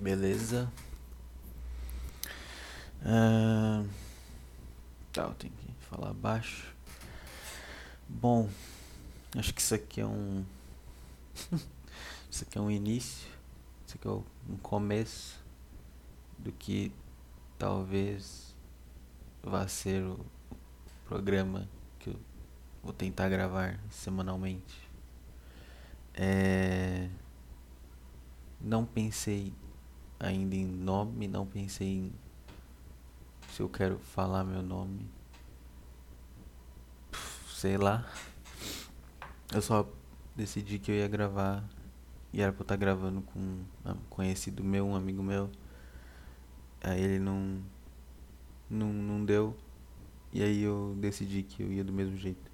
Beleza. Ah, tá, eu tenho que falar baixo. Bom, acho que isso aqui é um. isso aqui é um início. Isso aqui é um começo do que talvez vá ser o programa que eu vou tentar gravar semanalmente. É... Não pensei ainda em nome, não pensei em se eu quero falar meu nome. Sei lá. Eu só decidi que eu ia gravar e era pra eu estar gravando com um conhecido meu, um amigo meu. Aí ele não, não, não deu. E aí eu decidi que eu ia do mesmo jeito.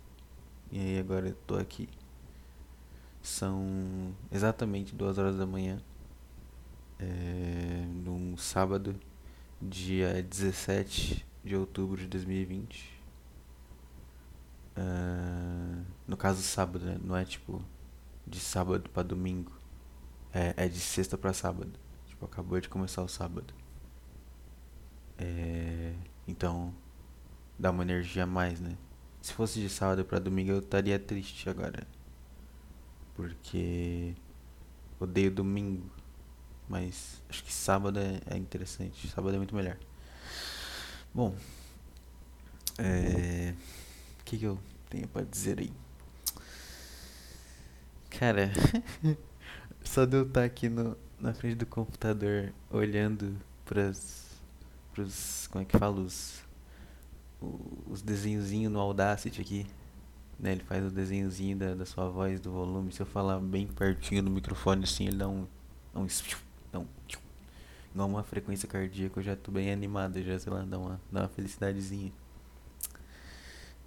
E aí agora eu tô aqui. São exatamente duas horas da manhã é, num sábado, dia 17 de outubro de 2020. Uh, ah, no caso, sábado, né? Não é tipo de sábado para domingo. É, é de sexta para sábado. Tipo, acabou de começar o sábado. É, então, dá uma energia a mais, né? Se fosse de sábado para domingo, eu estaria triste agora. Porque odeio domingo. Mas acho que sábado é, é interessante. Sábado é muito melhor. Bom. É. O que, que eu tenho pra dizer aí? Cara. só de eu estar aqui no, na frente do computador olhando pras. pros. como é que fala? Os. Os desenhozinhos no Audacity aqui. Né, ele faz o desenhozinho da, da sua voz, do volume. Se eu falar bem pertinho do microfone assim, ele dá um. Um então, igual uma frequência cardíaca, eu já tô bem animado, já, sei lá, dá uma, dá uma felicidadezinha.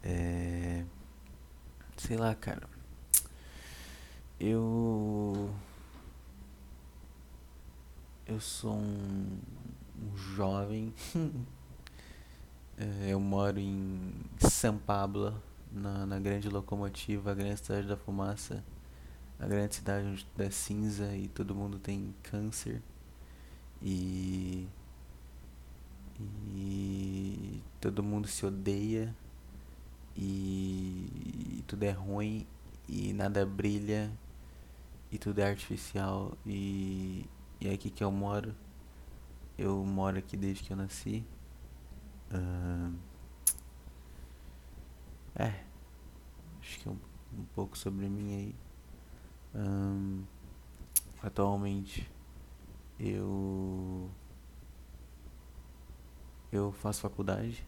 É. Sei lá, cara. Eu. Eu sou um, um jovem. é, eu moro em São Pablo, na, na grande locomotiva, a grande cidade da fumaça a grande cidade onde tudo é cinza e todo mundo tem câncer. E e todo mundo se odeia. E, e tudo é ruim. E nada brilha. E tudo é artificial. E, e é aqui que eu moro. Eu moro aqui desde que eu nasci. Uh, é. Acho que é um, um pouco sobre mim aí um, atualmente eu eu faço faculdade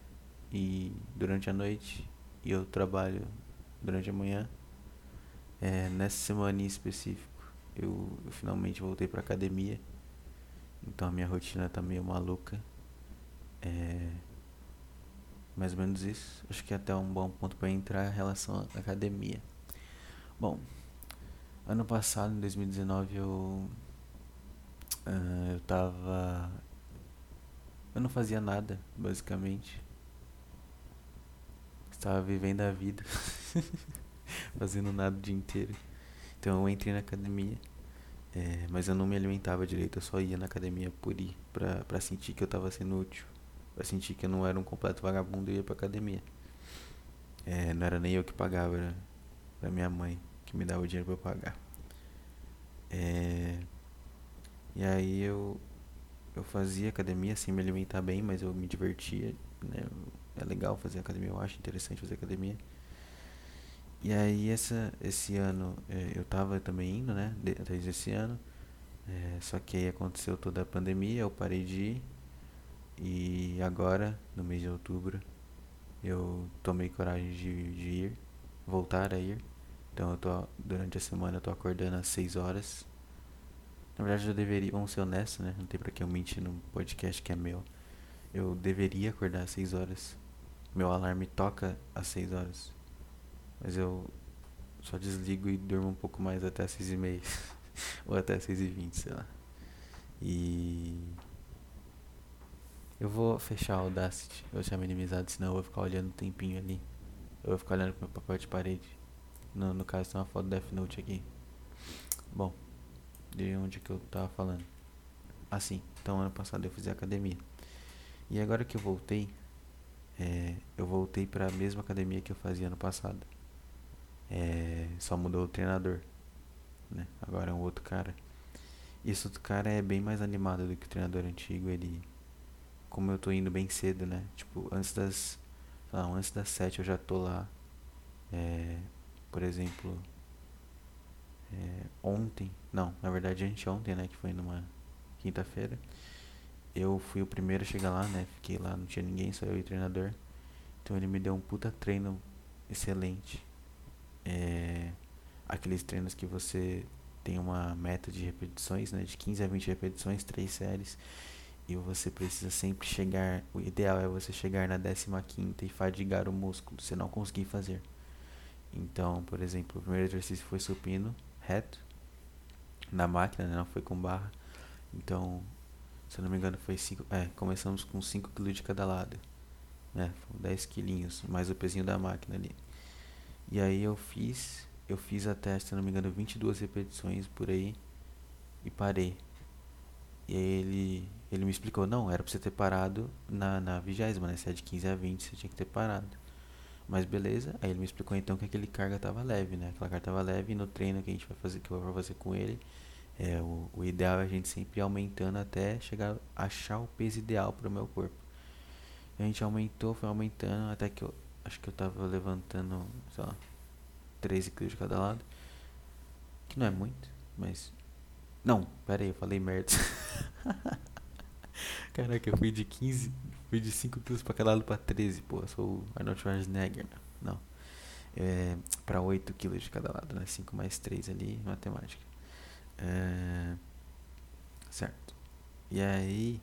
e durante a noite e eu trabalho durante a manhã. É, nessa semana em específico eu, eu finalmente voltei para academia, então a minha rotina tá meio maluca. É, mais ou menos isso. Acho que é até um bom ponto para entrar em relação à academia. Bom, Ano passado, em 2019, eu. Uh, eu tava. Eu não fazia nada, basicamente. Estava vivendo a vida. Fazendo nada o dia inteiro. Então eu entrei na academia. É, mas eu não me alimentava direito, eu só ia na academia por ir, pra, pra sentir que eu tava sendo útil. Pra sentir que eu não era um completo vagabundo e ia pra academia. É, não era nem eu que pagava, era, era minha mãe que me dava o dinheiro para pagar. É, e aí eu, eu fazia academia sem me alimentar bem, mas eu me divertia. Né? É legal fazer academia, eu acho interessante fazer academia. E aí essa, esse ano é, eu tava também indo, né? Desde esse ano. É, só que aí aconteceu toda a pandemia, eu parei de ir. E agora, no mês de outubro, eu tomei coragem de, de ir, voltar a ir. Então eu tô durante a semana eu tô acordando às 6 horas. Na verdade eu deveria, vamos ser honestos, né? Não tem pra que eu mentir num podcast que é meu. Eu deveria acordar às 6 horas. Meu alarme toca às 6 horas. Mas eu só desligo e durmo um pouco mais até às 6 e meia. Ou até às 6 e 20, sei lá. E eu vou fechar o Audacity. Eu vou deixar minimizado, senão eu vou ficar olhando um tempinho ali. Eu vou ficar olhando pro meu papel de parede. No, no caso tem uma foto do Death Note aqui. Bom, de onde que eu tava falando? assim. Então ano passado eu fiz academia. E agora que eu voltei, é, eu voltei para a mesma academia que eu fazia ano passado. É, só mudou o treinador, né? Agora é um outro cara. Esse outro cara é bem mais animado do que o treinador antigo. Ele, como eu tô indo bem cedo, né? Tipo, antes das, não, antes das sete eu já tô lá. É, por exemplo, é, ontem, não, na verdade anteontem, né? Que foi numa quinta-feira. Eu fui o primeiro a chegar lá, né? Fiquei lá, não tinha ninguém, só eu e o treinador. Então ele me deu um puta treino excelente. É, aqueles treinos que você tem uma meta de repetições, né, de 15 a 20 repetições, três séries, e você precisa sempre chegar, o ideal é você chegar na 15 e fadigar o músculo, se não conseguir fazer. Então, por exemplo, o primeiro exercício foi supino reto na máquina, né, não foi com barra. Então, se eu não me engano, foi 5, é, começamos com 5 kg de cada lado, né, 10 quilinhos, mais o pezinho da máquina ali. E aí eu fiz, eu fiz até, se não me engano, 22 repetições por aí e parei. E aí ele, ele me explicou, não, era pra você ter parado na, na vigésima, né? Se é de 15 a 20, você tinha que ter parado. Mas beleza, aí ele me explicou então que aquele carga tava leve, né? Aquela carga tava leve e no treino que a gente vai fazer, que eu vou fazer com ele, é, o, o ideal é a gente sempre ir aumentando até chegar, achar o peso ideal para o meu corpo. A gente aumentou, foi aumentando, até que eu, Acho que eu tava levantando, sei lá, 13 quilos de cada lado. Que não é muito, mas. Não, pera aí, eu falei merda. Caraca, eu fui de 15, fui de 5 quilos pra cada lado pra 13, pô. Sou Arnold Schwarzenegger, não. É, pra 8 quilos de cada lado, né? 5 mais 3 ali, matemática. É, certo. E aí,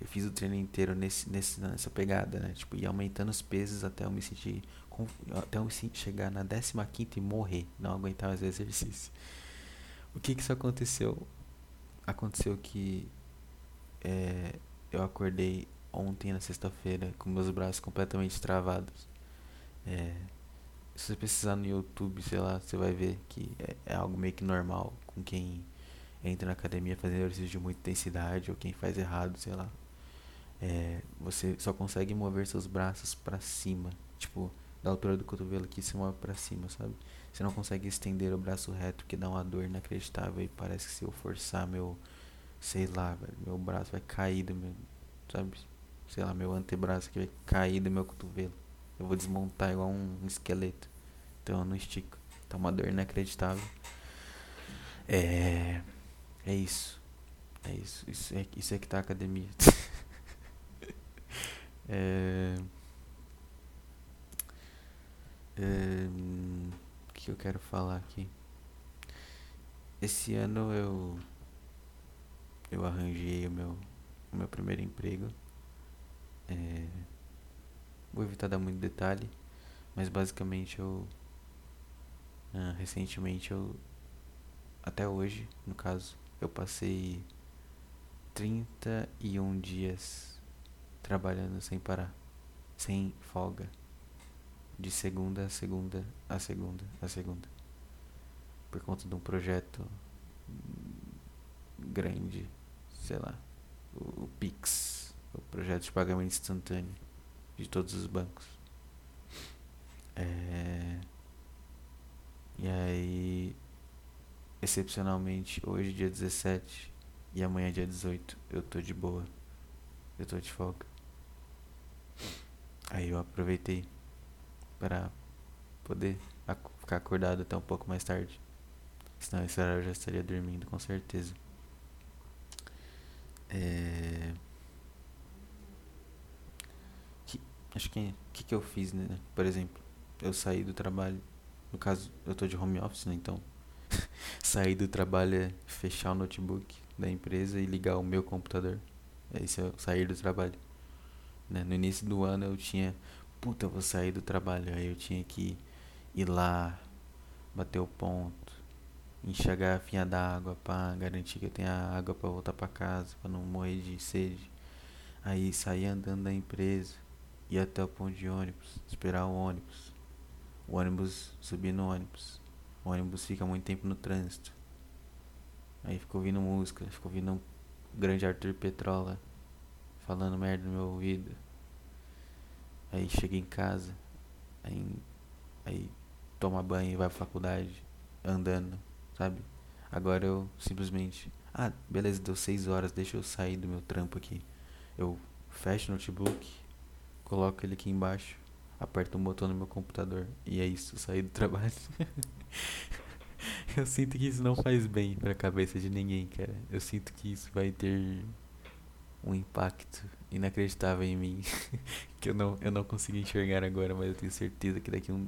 eu fiz o treino inteiro nesse, nesse, nessa pegada, né? Tipo, ia aumentando os pesos até eu me sentir. Até eu chegar na 15 e morrer. Não aguentar mais o exercício. O que que isso aconteceu? Aconteceu que é, eu acordei ontem, na sexta-feira, com meus braços completamente travados. É, se você precisar no YouTube, sei lá, você vai ver que é, é algo meio que normal com quem entra na academia fazendo exercício de muita intensidade ou quem faz errado, sei lá é, você só consegue mover seus braços para cima, tipo, da altura do cotovelo aqui se move para cima, sabe? Você não consegue estender o braço reto que dá uma dor inacreditável e parece que se eu forçar meu, sei lá, meu braço vai cair do meu, sabe? Sei lá, meu antebraço aqui vai cair do meu cotovelo. Eu vou desmontar igual um esqueleto. Então eu não estico. Tá uma dor inacreditável. É. É isso. É isso. Isso é, isso é que tá a academia. É, é, o que eu quero falar aqui? Esse ano eu eu arranjei o meu o meu primeiro emprego. É, vou evitar dar muito detalhe, mas basicamente eu ah, recentemente eu até hoje, no caso, eu passei 31 dias trabalhando sem parar, sem folga, de segunda a segunda a segunda a segunda, por conta de um projeto grande, sei lá, o, o Pix, o projeto de pagamento instantâneo de todos os bancos. É, e aí, excepcionalmente, hoje, dia 17 e amanhã, dia 18, eu tô de boa. Eu tô de folga. Aí eu aproveitei para poder ac ficar acordado até um pouco mais tarde. Senão esse horário eu já estaria dormindo com certeza. É... Que, acho que o que, que eu fiz, né? Por exemplo, eu saí do trabalho. No caso, eu tô de home office, né? Então, sair do trabalho é fechar o notebook da empresa e ligar o meu computador. É isso, é sair do trabalho. Né? No início do ano eu tinha, puta, eu vou sair do trabalho. Aí eu tinha que ir lá, bater o ponto, enxergar a finha d'água para garantir que eu tenha água para voltar para casa, para não morrer de sede. Aí sair andando da empresa, ir até o ponto de ônibus, esperar o ônibus. O ônibus subir no ônibus. O ônibus fica muito tempo no trânsito. Aí ficou ouvindo música, ficou ouvindo grande Arthur Petrola falando merda no meu ouvido. Aí chega em casa, aí, aí toma banho e vai pra faculdade, andando, sabe? Agora eu simplesmente, ah, beleza, deu 6 horas, deixa eu sair do meu trampo aqui. Eu fecho o notebook, coloco ele aqui embaixo, aperto um botão no meu computador e é isso, sair do trabalho. eu sinto que isso não faz bem pra cabeça de ninguém, cara. Eu sinto que isso vai ter um impacto inacreditável em mim que eu não, eu não consegui enxergar agora, mas eu tenho certeza que daqui um,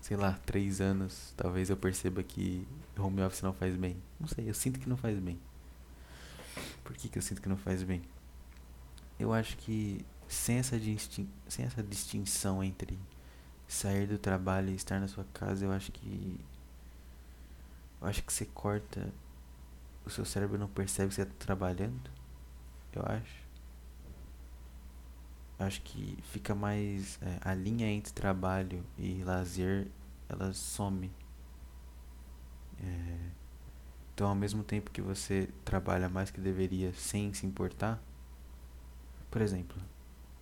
sei lá, três anos, talvez eu perceba que home office não faz bem. Não sei, eu sinto que não faz bem. Por que, que eu sinto que não faz bem? Eu acho que sem essa, sem essa distinção entre sair do trabalho e estar na sua casa, eu acho que. Eu acho que você corta. O seu cérebro não percebe que você está trabalhando eu acho. Acho que fica mais. É, a linha entre trabalho e lazer ela some. É, então, ao mesmo tempo que você trabalha mais que deveria sem se importar, por exemplo,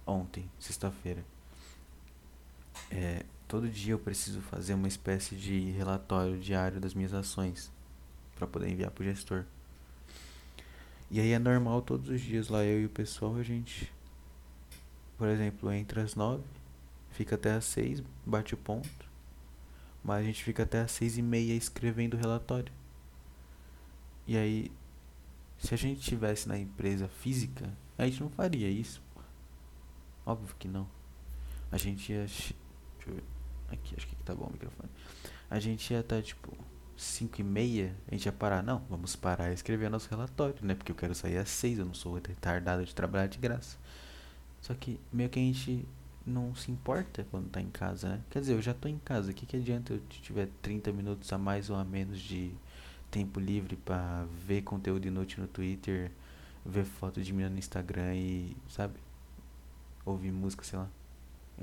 ontem, sexta-feira, é, todo dia eu preciso fazer uma espécie de relatório diário das minhas ações para poder enviar para o gestor. E aí é normal todos os dias lá, eu e o pessoal, a gente, por exemplo, entra às nove, fica até às seis, bate o ponto, mas a gente fica até às seis e meia escrevendo o relatório. E aí, se a gente tivesse na empresa física, a gente não faria isso. Óbvio que não. A gente ia. Deixa eu ver. Aqui, acho que tá bom o microfone. A gente ia estar, tá, tipo, 5 e meia, a gente ia parar. Não, vamos parar e escrever nosso relatório, né? Porque eu quero sair às 6, eu não sou retardado de trabalhar de graça. Só que meio que a gente não se importa quando tá em casa, né? Quer dizer, eu já tô em casa, o que, que adianta eu tiver 30 minutos a mais ou a menos de tempo livre para ver conteúdo inútil no Twitter, ver foto de menina no Instagram e, sabe? Ouvir música, sei lá.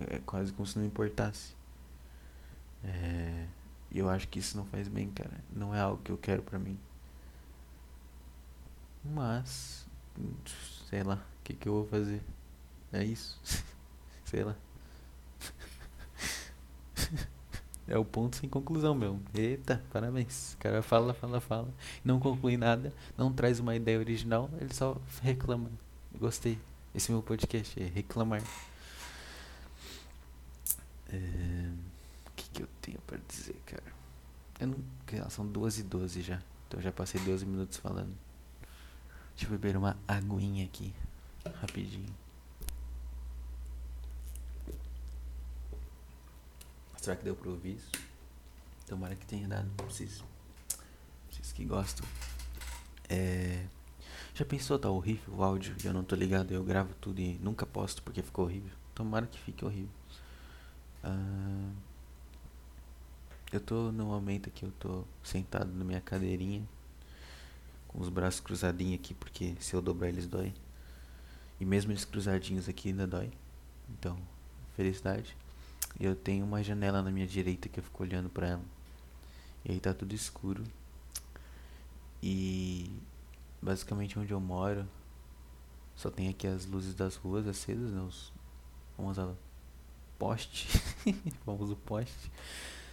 É quase como se não importasse. É eu acho que isso não faz bem, cara. Não é algo que eu quero pra mim. Mas, sei lá, o que, que eu vou fazer? É isso? sei lá. é o ponto sem conclusão, meu. Eita, parabéns. O cara fala, fala, fala. Não conclui nada, não traz uma ideia original, ele só reclama. Gostei. Esse é meu podcast, é reclamar. É que eu tenho para dizer, cara? Eu não, são duas e doze já. Então já passei 12 minutos falando. Deixa eu beber uma aguinha aqui. Rapidinho. Será que deu pra ouvir isso? Tomara que tenha dado vocês. Vocês que gostam. É. Já pensou, tá horrível o áudio e eu não tô ligado? Eu gravo tudo e nunca posto porque ficou horrível. Tomara que fique horrível. Ah. Eu tô no momento que eu tô sentado na minha cadeirinha, com os braços cruzadinhos aqui, porque se eu dobrar eles dói. E mesmo eles cruzadinhos aqui ainda dói. Então, felicidade. Eu tenho uma janela na minha direita que eu fico olhando para ela. E aí tá tudo escuro. E basicamente onde eu moro só tem aqui as luzes das ruas acesas, né? Os, vamos lá, poste. vamos o poste.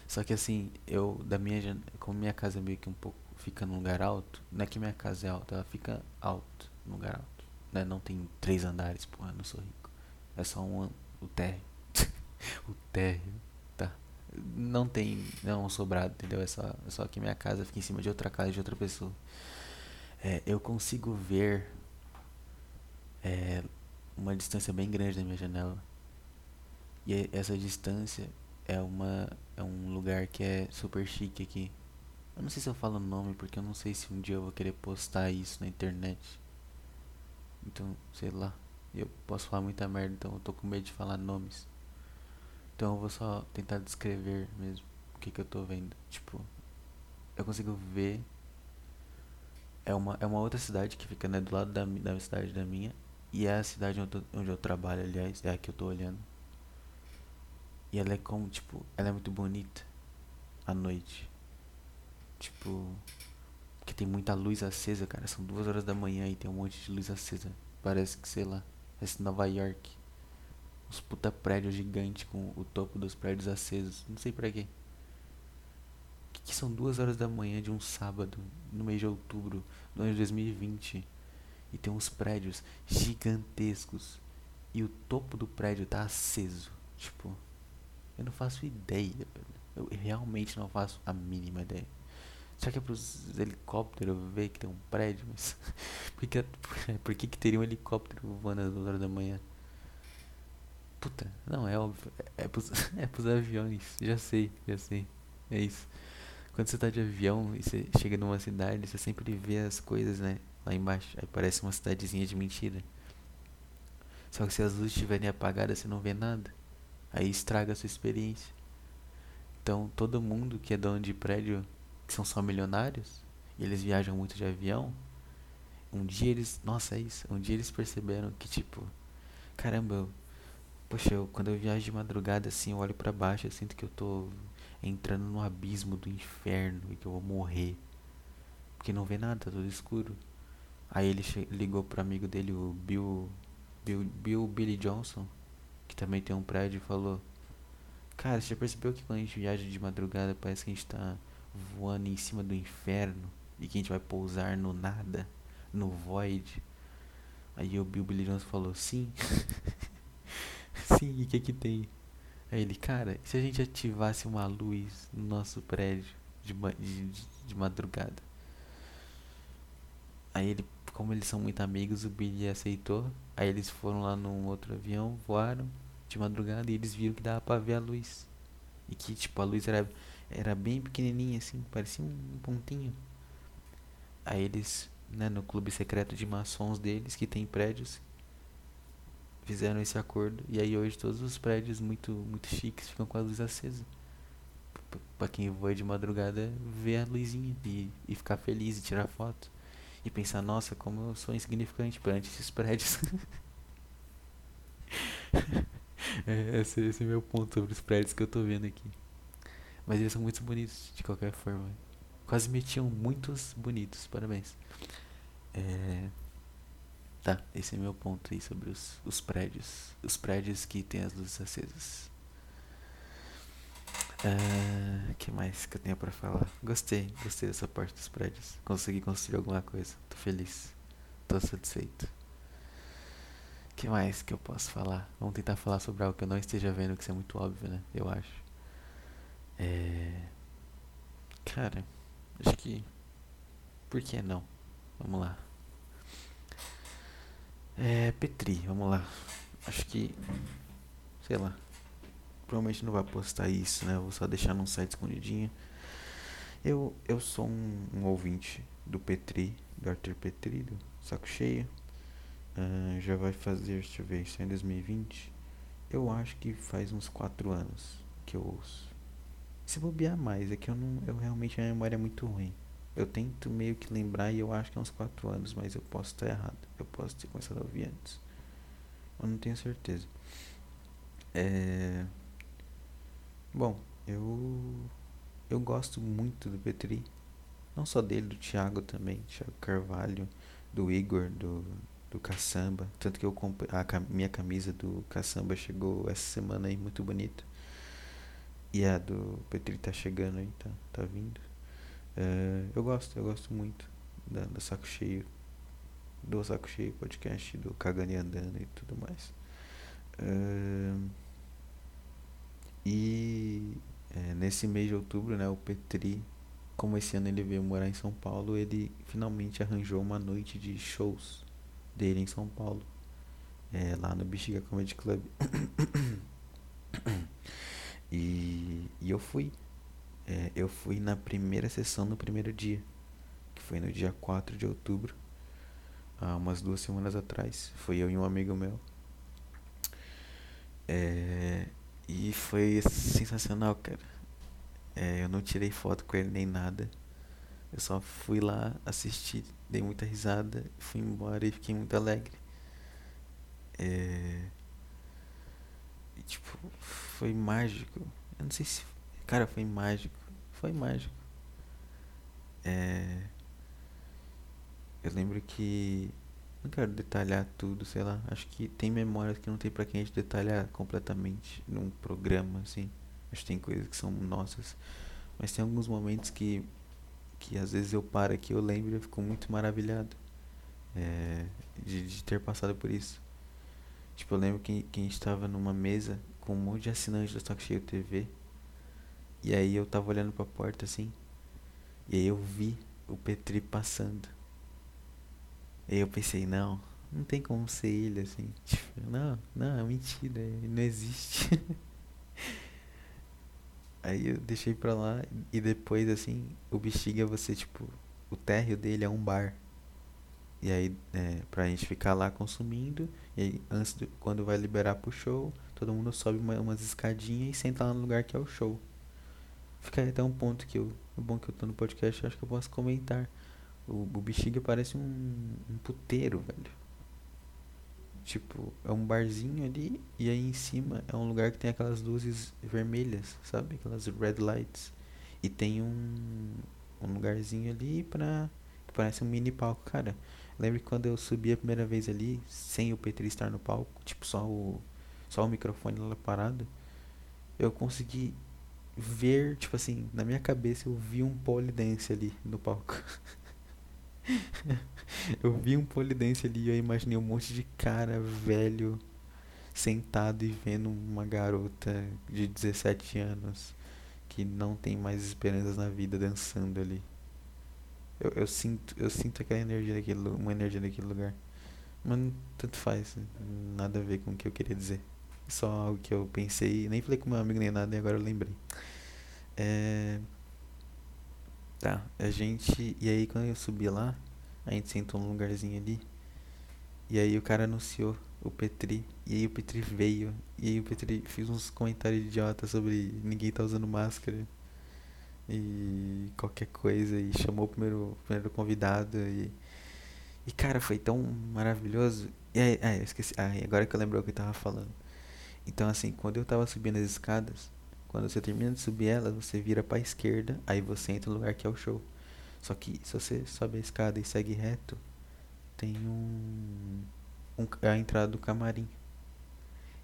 Só que assim, eu da minha como minha casa é meio que um pouco fica num lugar alto, não é que minha casa é alta, ela fica alto, num lugar alto. Né? Não tem três andares, porra, não sou rico. É só um o térreo. o térreo, tá. Não tem, não é um sobrado, entendeu? É só, é só que minha casa fica em cima de outra casa de outra pessoa. É, eu consigo ver é, uma distância bem grande da minha janela. E essa distância é uma é um lugar que é super chique aqui. Eu não sei se eu falo o nome porque eu não sei se um dia eu vou querer postar isso na internet. Então, sei lá. Eu posso falar muita merda, então eu tô com medo de falar nomes. Então eu vou só tentar descrever mesmo o que que eu tô vendo. Tipo, eu consigo ver é uma, é uma outra cidade que fica né, do lado da, da cidade da minha. E é a cidade onde eu, onde eu trabalho, aliás, é a que eu tô olhando. E ela é como, tipo, ela é muito bonita à noite. Tipo, Porque tem muita luz acesa, cara. São duas horas da manhã e tem um monte de luz acesa. Parece que, sei lá, parece Nova York. Uns puta prédios gigantes com o topo dos prédios acesos. Não sei pra quê. Que, são duas horas da manhã de um sábado, no mês de outubro, do ano de 2020. E tem uns prédios gigantescos. E o topo do prédio tá aceso. Tipo, eu não faço ideia. Eu realmente não faço a mínima ideia. Será que é pros helicópteros ver que tem um prédio? Mas por que, por que, que teria um helicóptero voando às duas horas da manhã? Puta, não, é óbvio. É, é, pros, é pros aviões. Já sei, já sei. É isso. Quando você tá de avião e você chega numa cidade, você sempre vê as coisas, né? Lá embaixo. Aí parece uma cidadezinha de mentira. Só que se as luzes estiverem apagadas, você não vê nada. Aí estraga a sua experiência. Então, todo mundo que é dono de prédio, que são só milionários, e eles viajam muito de avião, um dia eles. Nossa, é isso. Um dia eles perceberam que, tipo, caramba, eu, poxa, eu, quando eu viajo de madrugada assim, eu olho para baixo, eu sinto que eu tô entrando no abismo do inferno e que eu vou morrer. Porque não vê nada, tá tudo escuro. Aí ele ligou pro amigo dele, o Bill, Bill, Bill Billy Johnson, que também tem um prédio, e falou: Cara, você já percebeu que quando a gente viaja de madrugada parece que a gente tá voando em cima do inferno e que a gente vai pousar no nada, no void? Aí o Bill Billy Johnson falou: Sim. Sim, e o que que tem? Aí ele, cara, se a gente ativasse uma luz no nosso prédio de, de, de, de madrugada? Aí ele, como eles são muito amigos, o Billy aceitou. Aí eles foram lá num outro avião, voaram de madrugada e eles viram que dava pra ver a luz. E que, tipo, a luz era, era bem pequenininha, assim, parecia um pontinho. Aí eles, né, no clube secreto de maçons deles, que tem prédios, fizeram esse acordo. E aí hoje todos os prédios muito, muito chiques ficam com a luz acesa. Pra quem voa de madrugada, ver a luzinha e, e ficar feliz e tirar foto. E pensar, nossa, como eu sou insignificante perante esses prédios. É, esse, esse é meu ponto sobre os prédios que eu tô vendo aqui. Mas eles são muito bonitos, de qualquer forma. Quase metiam muitos bonitos, parabéns. É... Tá, esse é meu ponto aí sobre os, os prédios. Os prédios que tem as luzes acesas. O uh, que mais que eu tenho pra falar? Gostei, gostei dessa parte dos prédios. Consegui construir alguma coisa. Tô feliz. Tô satisfeito que mais que eu posso falar? Vamos tentar falar sobre algo que eu não esteja vendo, que isso é muito óbvio, né? Eu acho. É. Cara, acho que. Por que não? Vamos lá. É. Petri, vamos lá. Acho que. Sei lá. Provavelmente não vai postar isso, né? Vou só deixar num site escondidinho. Eu, eu sou um, um ouvinte do Petri, do Arthur Petri, do Saco Cheio. Uh, já vai fazer, deixa eu ver, isso é em 2020. Eu acho que faz uns 4 anos que eu ouço. Se bobear mais, é que eu não. Eu realmente a memória é muito ruim. Eu tento meio que lembrar e eu acho que é uns 4 anos, mas eu posso estar errado. Eu posso ter começado a ouvir antes. Eu não tenho certeza. É. Bom, eu. Eu gosto muito do Petri. Não só dele, do Thiago também. Thiago Carvalho, do Igor, do, do caçamba. Tanto que eu comprei, a minha camisa do caçamba chegou essa semana aí, muito bonita. E a do Petri tá chegando aí, tá, tá vindo. Uh, eu gosto, eu gosto muito da, do Saco Cheio. Do Saco Cheio podcast, do Cagani Andando e tudo mais. Uh, e é, nesse mês de outubro, né, o Petri, como esse ano ele veio morar em São Paulo, ele finalmente arranjou uma noite de shows dele em São Paulo, é, lá no Bexiga Comedy Club. e, e eu fui. É, eu fui na primeira sessão no primeiro dia, que foi no dia 4 de outubro, há umas duas semanas atrás. Foi eu e um amigo meu. É, e foi sensacional, cara. É, eu não tirei foto com ele nem nada. Eu só fui lá assistir, dei muita risada, fui embora e fiquei muito alegre. É... E, tipo, foi mágico. Eu não sei se. Cara, foi mágico. Foi mágico. É... eu lembro que. Não quero detalhar tudo, sei lá. Acho que tem memórias que não tem pra quem a gente detalhar completamente num programa, assim. Acho que tem coisas que são nossas. Mas tem alguns momentos que. Que às vezes eu paro aqui, eu lembro e eu fico muito maravilhado. É, de, de ter passado por isso. Tipo, eu lembro que, que a gente tava numa mesa com um monte de assinantes da Stock Cheio TV. E aí eu tava olhando pra porta assim. E aí eu vi o Petri passando. E aí eu pensei, não, não tem como ser ele assim. Tipo, não, não, é mentira, ele não existe. aí eu deixei pra lá e depois assim, o bexiga você, tipo, o térreo dele é um bar. E aí, é, pra gente ficar lá consumindo, e aí, antes do, quando vai liberar pro show, todo mundo sobe uma, umas escadinhas e senta lá no lugar que é o show. Fica até um ponto que eu, bom que eu tô no podcast, acho que eu posso comentar. O, o Bexiga parece um, um puteiro, velho. Tipo, é um barzinho ali e aí em cima é um lugar que tem aquelas luzes vermelhas, sabe? Aquelas red lights. E tem um, um lugarzinho ali pra. que parece um mini palco. Cara, lembro que quando eu subi a primeira vez ali, sem o Petri estar no palco, tipo, só o, só o microfone lá parado, eu consegui ver, tipo assim, na minha cabeça eu vi um polidense ali no palco. eu vi um polidense ali e eu imaginei um monte de cara velho sentado e vendo uma garota de 17 anos que não tem mais esperanças na vida dançando ali. Eu, eu sinto, eu sinto aquela energia daquele, uma energia daquele lugar. Mas tanto faz, nada a ver com o que eu queria dizer. Só algo que eu pensei, nem falei com meu amigo nem nada e agora eu lembrei. É... Tá, a gente. E aí quando eu subi lá, a gente sentou num lugarzinho ali. E aí o cara anunciou o Petri. E aí o Petri veio. E aí o Petri fez uns comentários idiotas sobre ninguém tá usando máscara. E qualquer coisa. E chamou o primeiro, primeiro convidado. E, e cara, foi tão maravilhoso. E aí, ah, eu esqueci. Ah, agora que eu lembro o que eu tava falando. Então assim, quando eu tava subindo as escadas, quando você termina de subir elas, você vira pra esquerda, aí você entra no lugar que é o show. Só que se você sobe a escada e segue reto, tem um, um a entrada do camarim.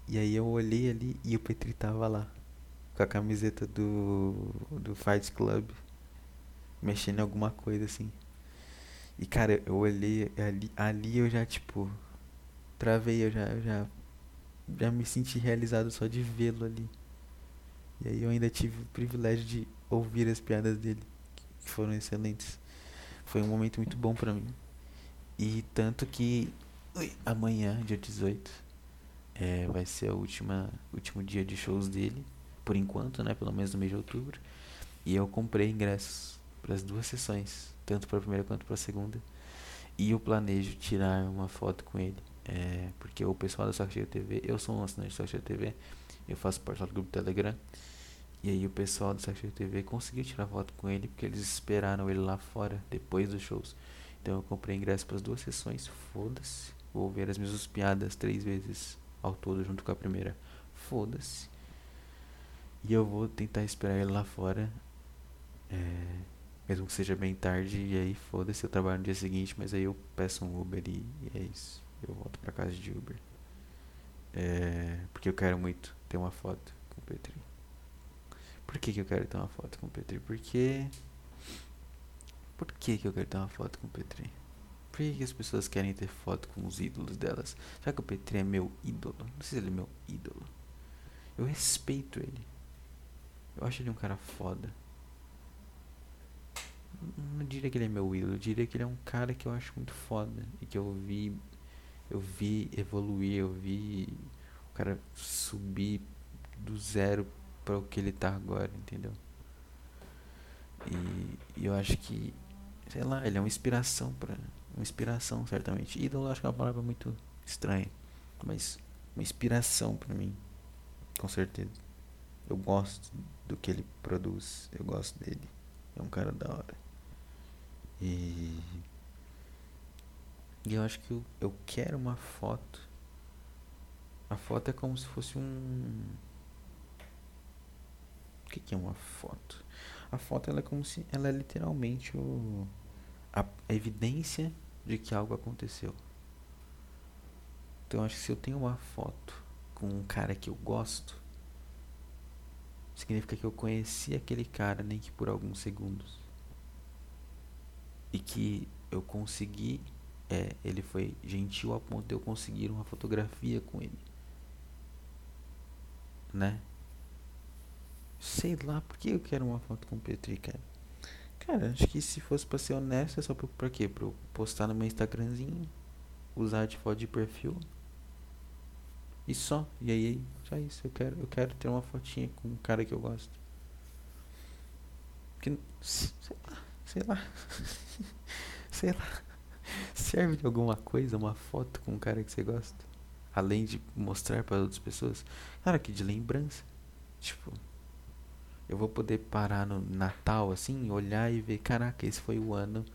E aí eu olhei ali e o Petri tava lá, com a camiseta do do Fight Club, mexendo em alguma coisa assim. E cara, eu olhei ali, ali eu já tipo travei, eu já eu já já me senti realizado só de vê-lo ali. E aí eu ainda tive o privilégio de ouvir as piadas dele, que foram excelentes. Foi um momento muito bom para mim. E tanto que ui, amanhã, dia 18, é, vai ser o último dia de shows dele, por enquanto, né? Pelo menos no mês de outubro. E eu comprei ingressos para as duas sessões, tanto para a primeira quanto para a segunda. E eu planejo tirar uma foto com ele. É, porque o pessoal da Saco TV, eu sou um assinante da Saco TV, eu faço parte do grupo Telegram. E aí o pessoal do Saco TV conseguiu tirar foto com ele porque eles esperaram ele lá fora depois dos shows. Então eu comprei ingresso para as duas sessões, foda-se. Vou ver as mesmas piadas três vezes ao todo junto com a primeira. Foda-se. E eu vou tentar esperar ele lá fora. É, mesmo que seja bem tarde. E aí foda-se, eu trabalho no dia seguinte. Mas aí eu peço um Uber e, e é isso. Eu volto para casa de Uber. É, porque eu quero muito ter uma foto com o Petri. Por que, que eu quero ter uma foto com o Petri? Porque. Por que, que eu quero ter uma foto com o Petri? Por que, que as pessoas querem ter foto com os ídolos delas? Já que o Petri é meu ídolo? Não sei se ele é meu ídolo. Eu respeito ele. Eu acho ele um cara foda. Não diria que ele é meu ídolo, eu diria que ele é um cara que eu acho muito foda. E que eu vi. Eu vi evoluir, eu vi o cara subir do zero para o que ele tá agora, entendeu? E, e, eu acho que, sei lá, ele é uma inspiração para uma inspiração, certamente. Ídolo acho que é uma palavra muito estranha, mas uma inspiração para mim, com certeza. Eu gosto do que ele produz, eu gosto dele. É um cara da hora. E, e eu acho que eu, eu quero uma foto. A foto é como se fosse um o que, que é uma foto? A foto ela é como se ela é literalmente o, a, a evidência de que algo aconteceu. Então acho que se eu tenho uma foto com um cara que eu gosto, significa que eu conheci aquele cara nem que por alguns segundos. E que eu consegui, é, ele foi gentil a ponto de eu conseguir uma fotografia com ele. Né? Sei lá, por que eu quero uma foto com o Petri, cara? Cara, acho que se fosse pra ser honesto, é só pra, pra quê? Pra eu postar no meu Instagramzinho, usar de foto de perfil. E só. E aí, só isso. Eu quero, eu quero ter uma fotinha com um cara que eu gosto. Que, sei lá, sei lá. sei lá. Serve de alguma coisa uma foto com um cara que você gosta? Além de mostrar para outras pessoas? Cara, que de lembrança. Tipo, eu vou poder parar no Natal assim, olhar e ver, caraca, esse foi o ano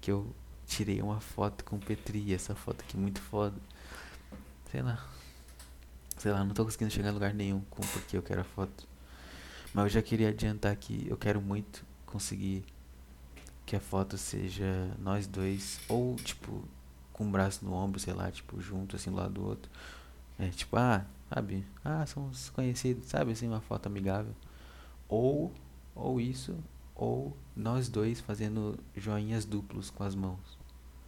que eu tirei uma foto com o Petri, essa foto aqui muito foda. Sei lá. Sei lá, não tô conseguindo chegar em lugar nenhum com porque eu quero a foto. Mas eu já queria adiantar que eu quero muito conseguir que a foto seja nós dois, ou tipo, com o um braço no ombro, sei lá, tipo, junto assim do lado do outro. É tipo, ah, sabe? Ah, somos conhecidos, sabe? Assim, uma foto amigável. Ou, ou isso, ou nós dois fazendo joinhas duplos com as mãos.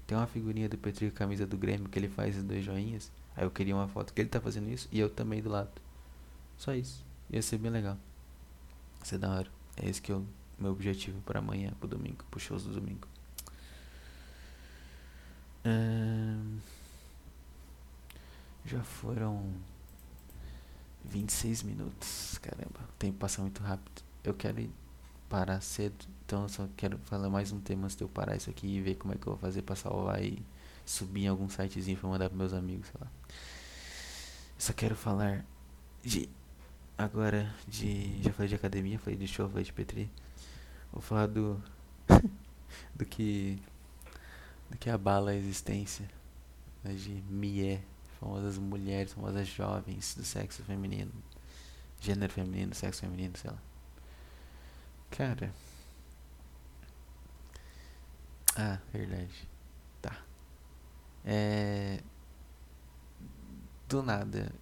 Tem uma figurinha do Petri com a camisa do Grêmio que ele faz os dois joinhas. Aí eu queria uma foto que ele tá fazendo isso e eu também do lado. Só isso. Ia ser bem legal. Ia ser da hora. É esse que o meu objetivo para amanhã, pro domingo, pro shows do domingo. Já foram 26 minutos. Caramba, o tempo passa muito rápido. Eu quero ir parar cedo, então eu só quero falar mais um tema antes de eu parar isso aqui e ver como é que eu vou fazer pra salvar e subir em algum sitezinho pra mandar pros meus amigos, sei lá. Só quero falar de. Agora, de. Já falei de academia, falei de show, falei de Petri. Vou falar do. do que. do que abala a existência né, de Mie famosas mulheres, famosas jovens do sexo feminino, gênero feminino, sexo feminino, sei lá. Cara. Ah, verdade. Tá. É. Do nada,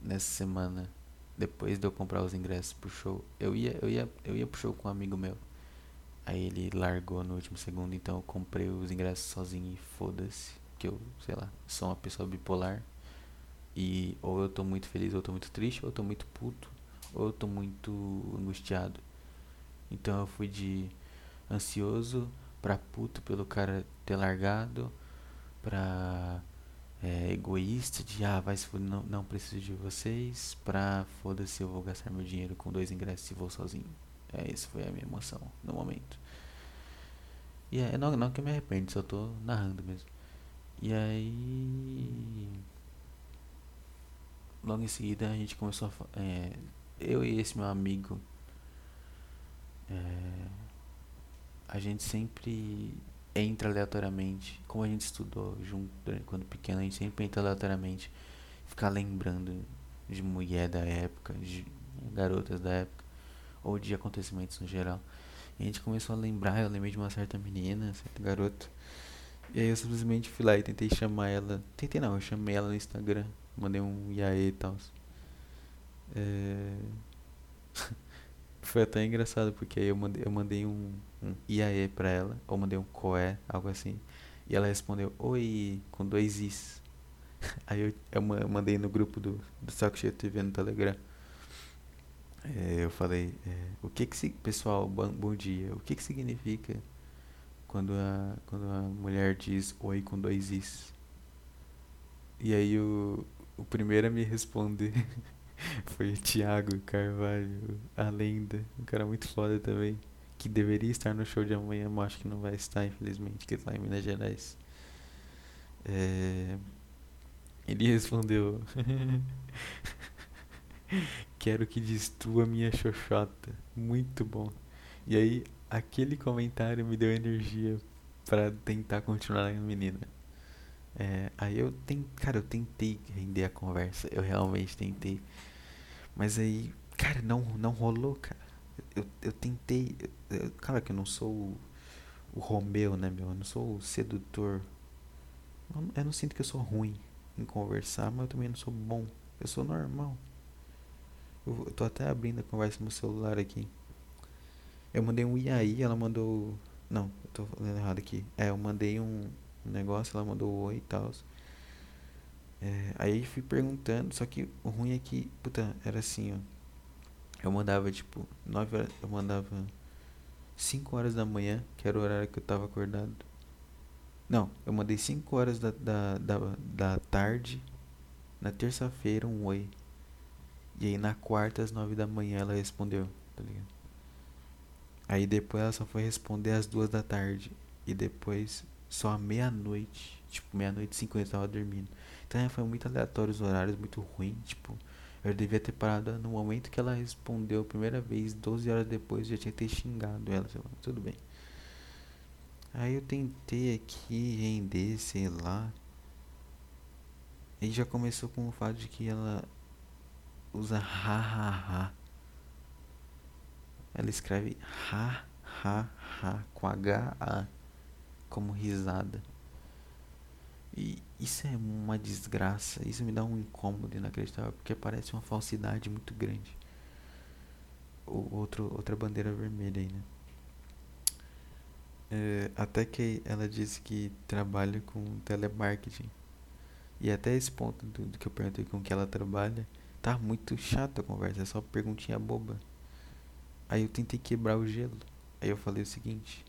nessa semana, depois de eu comprar os ingressos pro show, eu ia, eu ia, eu ia pro show com um amigo meu. Aí ele largou no último segundo, então eu comprei os ingressos sozinho e foda-se. Que eu, sei lá, sou uma pessoa bipolar. E ou eu tô muito feliz, ou eu tô muito triste, ou eu tô muito puto, ou eu tô muito angustiado. Então eu fui de ansioso pra puto pelo cara ter largado, pra é, egoísta de ah, vai se não, não preciso de vocês, pra foda-se eu vou gastar meu dinheiro com dois ingressos e vou sozinho. É, essa foi a minha emoção no momento. E é, não, não que eu me arrependo, só tô narrando mesmo. E aí logo em seguida a gente começou a. É, eu e esse meu amigo. É, a gente sempre entra aleatoriamente. Como a gente estudou junto quando pequeno, a gente sempre entra aleatoriamente. Ficar lembrando de mulher da época, de garotas da época, ou de acontecimentos no geral. E a gente começou a lembrar, eu lembrei de uma certa menina, certa garota. E aí eu simplesmente fui lá e tentei chamar ela. Tentei não, eu chamei ela no Instagram mandei um iaê e tal. É... Foi até engraçado, porque aí eu mandei, eu mandei um, um iaê pra ela, ou mandei um coé, algo assim. E ela respondeu, oi, com dois is. Aí eu, eu mandei no grupo do, do Saco Cheio TV no Telegram. É, eu falei, é, o que que pessoal, bom, bom dia, o que que significa quando a, quando a mulher diz oi com dois is? E aí o, o primeiro a me responder foi o Thiago Carvalho, a lenda. Um cara muito foda também. Que deveria estar no show de amanhã, mas acho que não vai estar, infelizmente, que está em Minas Gerais. É... Ele respondeu: Quero que destrua minha xoxota. Muito bom. E aí, aquele comentário me deu energia para tentar continuar na menina. É, aí eu tem, cara, eu tentei render a conversa, eu realmente tentei. Mas aí, cara, não, não rolou, cara. Eu, eu tentei. Eu, claro que eu não sou o, o Romeu, né, meu? Eu não sou o sedutor Eu não sinto que eu sou ruim em conversar, mas eu também não sou bom. Eu sou normal. Eu, tô até abrindo a conversa no celular aqui. Eu mandei um e aí, ela mandou. Não, eu tô lendo errado aqui. É, eu mandei um, um negócio, ela mandou oi e tal. É, aí fui perguntando, só que o ruim é que, puta, era assim, ó. Eu mandava tipo, 9 horas, eu mandava 5 horas da manhã, que era o horário que eu tava acordado. Não, eu mandei 5 horas da, da, da, da tarde, na terça-feira, um oi. E aí na quarta, às 9 da manhã, ela respondeu, tá ligado? Aí depois ela só foi responder às duas da tarde. E depois só à meia-noite. Tipo, meia-noite e cinquenta eu tava dormindo. Então foi muito aleatório os horários, muito ruim. Tipo, eu devia ter parado no momento que ela respondeu a primeira vez, 12 horas depois já tinha ter xingado ela, sei lá, tudo bem. Aí eu tentei aqui render, sei lá. E já começou com o fato de que ela usa ha ha ha. Ela escreve ha ha ha com H A como risada. E isso é uma desgraça, isso me dá um incômodo inacreditável, porque parece uma falsidade muito grande. O, outro, outra bandeira vermelha aí, né? É, até que ela disse que trabalha com telemarketing. E até esse ponto do, do que eu perguntei com que ela trabalha, tá muito chato a conversa, é só perguntinha boba. Aí eu tentei quebrar o gelo. Aí eu falei o seguinte: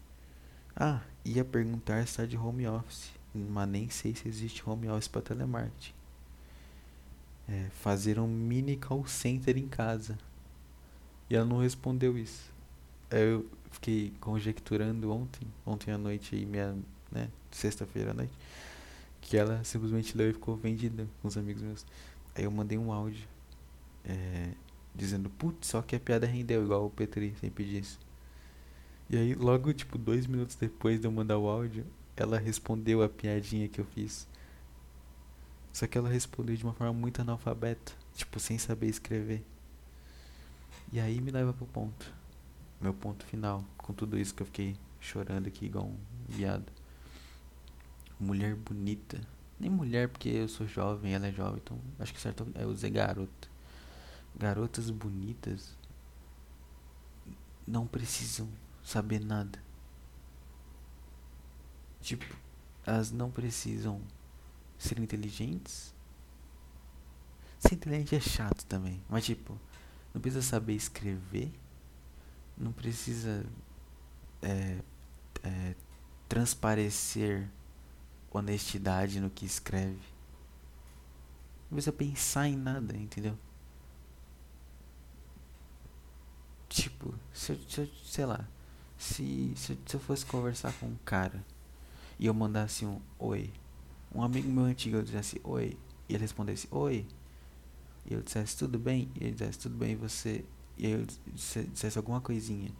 Ah, ia perguntar se tá de home office mas nem sei se existe home office para telemarketing. É, fazer um mini call center em casa. E ela não respondeu isso. Eu fiquei conjecturando ontem, ontem à noite e minha, né, sexta-feira à noite, que ela simplesmente leu e ficou vendida com os amigos meus. Aí eu mandei um áudio é, dizendo, putz, só que a piada rendeu, igual o Petri sempre disse. E aí, logo, tipo, dois minutos depois de eu mandar o áudio, ela respondeu a piadinha que eu fiz. Só que ela respondeu de uma forma muito analfabeta, tipo, sem saber escrever. E aí me leva pro ponto. Meu ponto final, com tudo isso que eu fiquei chorando aqui igual um viado. Mulher bonita. Nem mulher porque eu sou jovem, ela é jovem, então acho que certo é usar garota. Garotas bonitas não precisam saber nada. Tipo, elas não precisam ser inteligentes. Ser inteligente é chato também. Mas tipo, não precisa saber escrever. Não precisa é, é, transparecer honestidade no que escreve. Não precisa pensar em nada, entendeu? Tipo, se eu, se eu sei lá, se, se, se eu fosse conversar com um cara e eu mandasse um oi, um amigo meu antigo eu dissesse oi, e ele respondesse oi, e eu dissesse tudo bem, e ele dissesse tudo bem, e você, e eu dissesse alguma coisinha,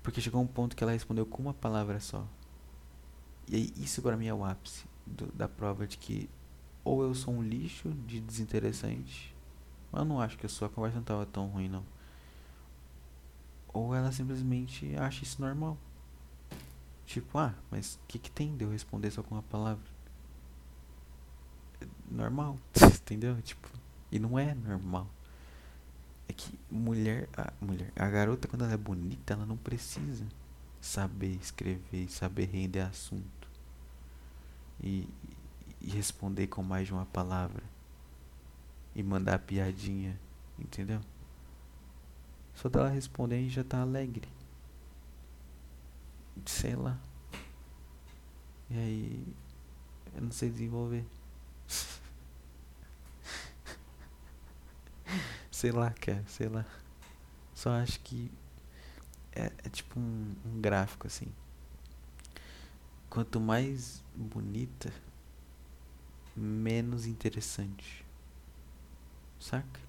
porque chegou um ponto que ela respondeu com uma palavra só. E aí, isso para mim é o ápice do, da prova de que ou eu sou um lixo de desinteressante, mas eu não acho que a sua conversa não tava tão ruim não. Ou ela simplesmente acha isso normal. Tipo, ah, mas o que, que tem de eu responder só com uma palavra? Normal, entendeu? Tipo, e não é normal. É que mulher, a mulher, a garota quando ela é bonita, ela não precisa saber escrever, saber render assunto e, e responder com mais de uma palavra e mandar piadinha, entendeu? Só dela responder e já tá alegre sei lá. E aí eu não sei desenvolver. sei lá, cara, sei lá. Só acho que é, é tipo um, um gráfico assim. Quanto mais bonita, menos interessante. Saca?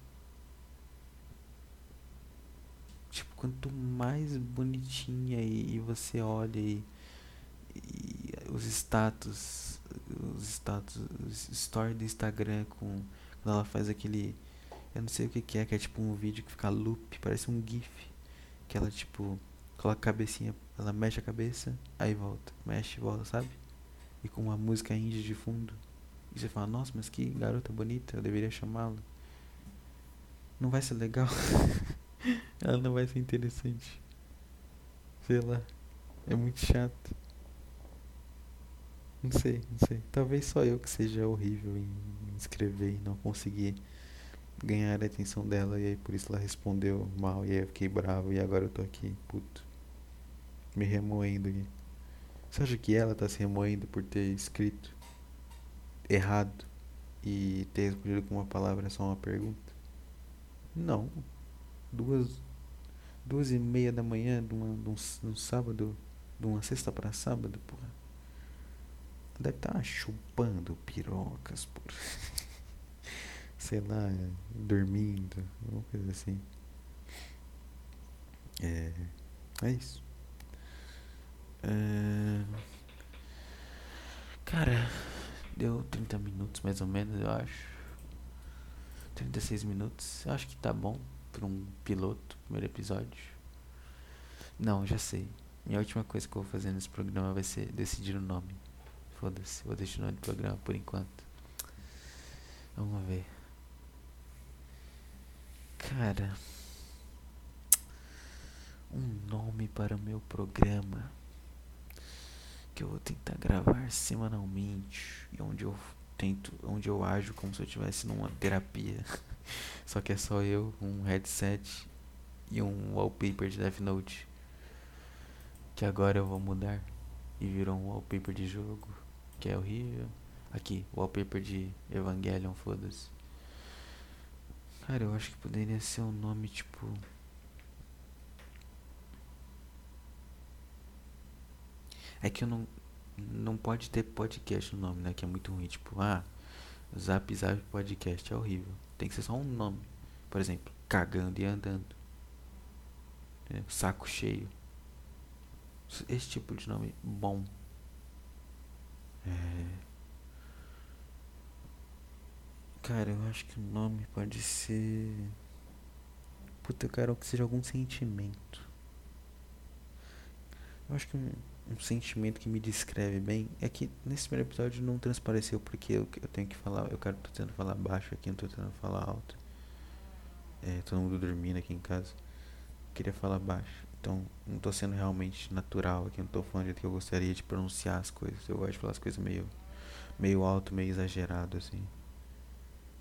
Tipo, quanto mais bonitinha e, e você olha e, e, os status, os status, os story do Instagram com quando ela faz aquele, eu não sei o que, que é, que é tipo um vídeo que fica loop, parece um gif, que ela tipo coloca a cabecinha, ela mexe a cabeça, aí volta, mexe volta, sabe? e com uma música indie de fundo. E você fala, nossa, mas que garota bonita, eu deveria chamá-la. Não vai ser legal. Ela não vai ser interessante. Sei lá. É muito chato. Não sei, não sei. Talvez só eu que seja horrível em escrever e não conseguir ganhar a atenção dela. E aí por isso ela respondeu mal. E aí eu fiquei bravo. E agora eu tô aqui, puto. Me remoendo aqui. Você acha que ela tá se remoendo por ter escrito errado e ter respondido com uma palavra só uma pergunta? Não. Duas. Duas e meia da manhã de, uma, de, um, de um sábado. De uma sexta para sábado, porra. Deve estar tá chupando pirocas, por sei lá, dormindo, alguma coisa assim. É, é isso. É, cara, deu 30 minutos mais ou menos, eu acho. 36 minutos, acho que tá bom para um piloto, primeiro episódio. Não, já sei. Minha última coisa que eu vou fazer nesse programa vai ser decidir o nome. Foda-se, vou deixar o nome do programa por enquanto. Vamos ver. Cara. Um nome para o meu programa. Que eu vou tentar gravar semanalmente. E onde eu tento. Onde eu ajo como se eu estivesse numa terapia. Só que é só eu, um headset e um wallpaper de Death Note. Que agora eu vou mudar. E virou um wallpaper de jogo que é horrível. Aqui, wallpaper de Evangelion, foda-se. Cara, eu acho que poderia ser um nome tipo. É que eu não. Não pode ter podcast no nome, né? Que é muito ruim. Tipo, ah, Zap Zap Podcast é horrível. Tem que ser só um nome. Por exemplo, cagando e andando. É, saco cheio. Esse tipo de nome bom. É... Cara, eu acho que o nome pode ser. Puta, eu quero que seja algum sentimento. Eu acho que um, sentimento que me descreve bem é que nesse primeiro episódio não transpareceu porque eu, eu tenho que falar. Eu quero tô tentando falar baixo aqui, não tô tentando falar alto. É, todo mundo dormindo aqui em casa. Queria falar baixo. Então, não tô sendo realmente natural aqui, não tô falando do jeito que eu gostaria de pronunciar as coisas. Eu gosto de falar as coisas meio, meio alto, meio exagerado, assim.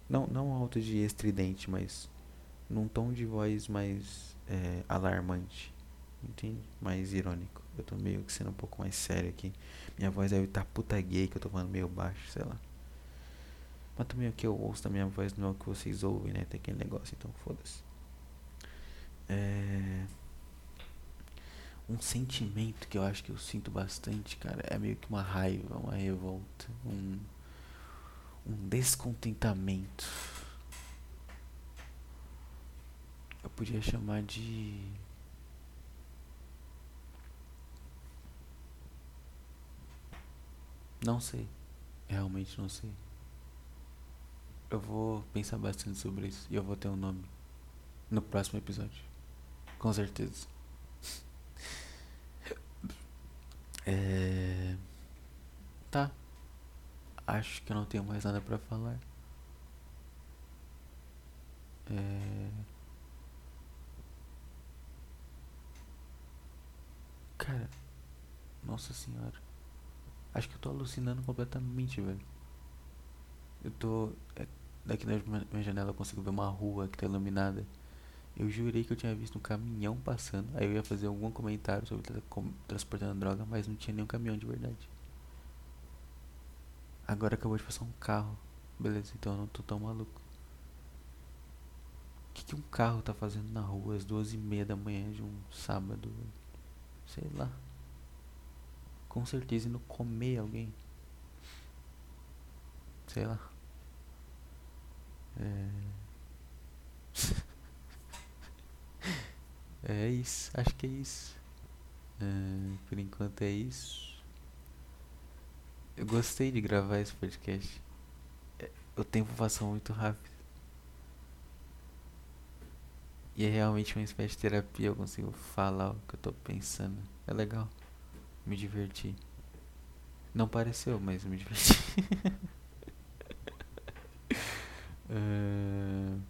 Não, não alto de estridente, mas num tom de voz mais é, alarmante, entende? Mais irônico. Eu tô meio que sendo um pouco mais sério aqui. Minha voz deve estar tá puta gay, que eu tô falando meio baixo, sei lá. Mas também o que eu ouço da minha voz não é o que vocês ouvem, né? Tem aquele negócio, então foda-se. É um sentimento que eu acho que eu sinto bastante, cara, é meio que uma raiva, uma revolta, um, um descontentamento. Eu podia chamar de. Não sei. Realmente não sei. Eu vou pensar bastante sobre isso e eu vou ter um nome no próximo episódio. Com certeza. É... Tá. Acho que eu não tenho mais nada pra falar. É... Cara, nossa senhora. Acho que eu tô alucinando completamente, velho. Eu tô. É, daqui na minha janela eu consigo ver uma rua que tá iluminada. Eu jurei que eu tinha visto um caminhão passando. Aí eu ia fazer algum comentário sobre tra transportando droga, mas não tinha nenhum caminhão de verdade. Agora acabou de passar um carro. Beleza, então eu não tô tão maluco. O que, que um carro tá fazendo na rua às duas e meia da manhã de um sábado? Sei lá. Com certeza indo comer alguém. Sei lá. É. É isso, acho que é isso. Uh, por enquanto é isso. Eu gostei de gravar esse podcast. É, o tempo passou muito rápido. E é realmente uma espécie de terapia. Eu consigo falar o que eu tô pensando. É legal. Me divertir. Não pareceu, mas me diverti. uh...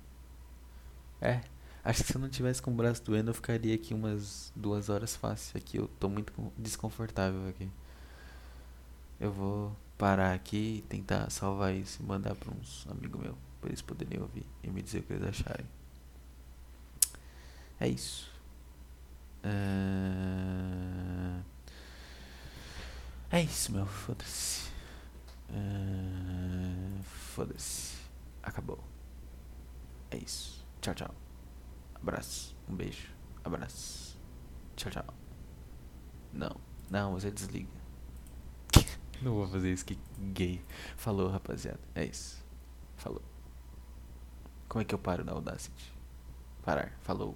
É, acho que se eu não tivesse com o braço doendo, eu ficaria aqui umas duas horas fácil. Aqui eu tô muito desconfortável aqui. Eu vou parar aqui e tentar salvar isso e mandar para uns amigos meus, para eles poderem ouvir e me dizer o que eles acharem. É isso. Uh... É isso, meu. Foda-se. Uh... Foda-se. Acabou. É isso. Tchau, tchau. Abraço. Um beijo. Abraço. Tchau, tchau. Não. Não, você desliga. Não vou fazer isso, que gay. Falou, rapaziada. É isso. Falou. Como é que eu paro na Audacity? Parar. Falou.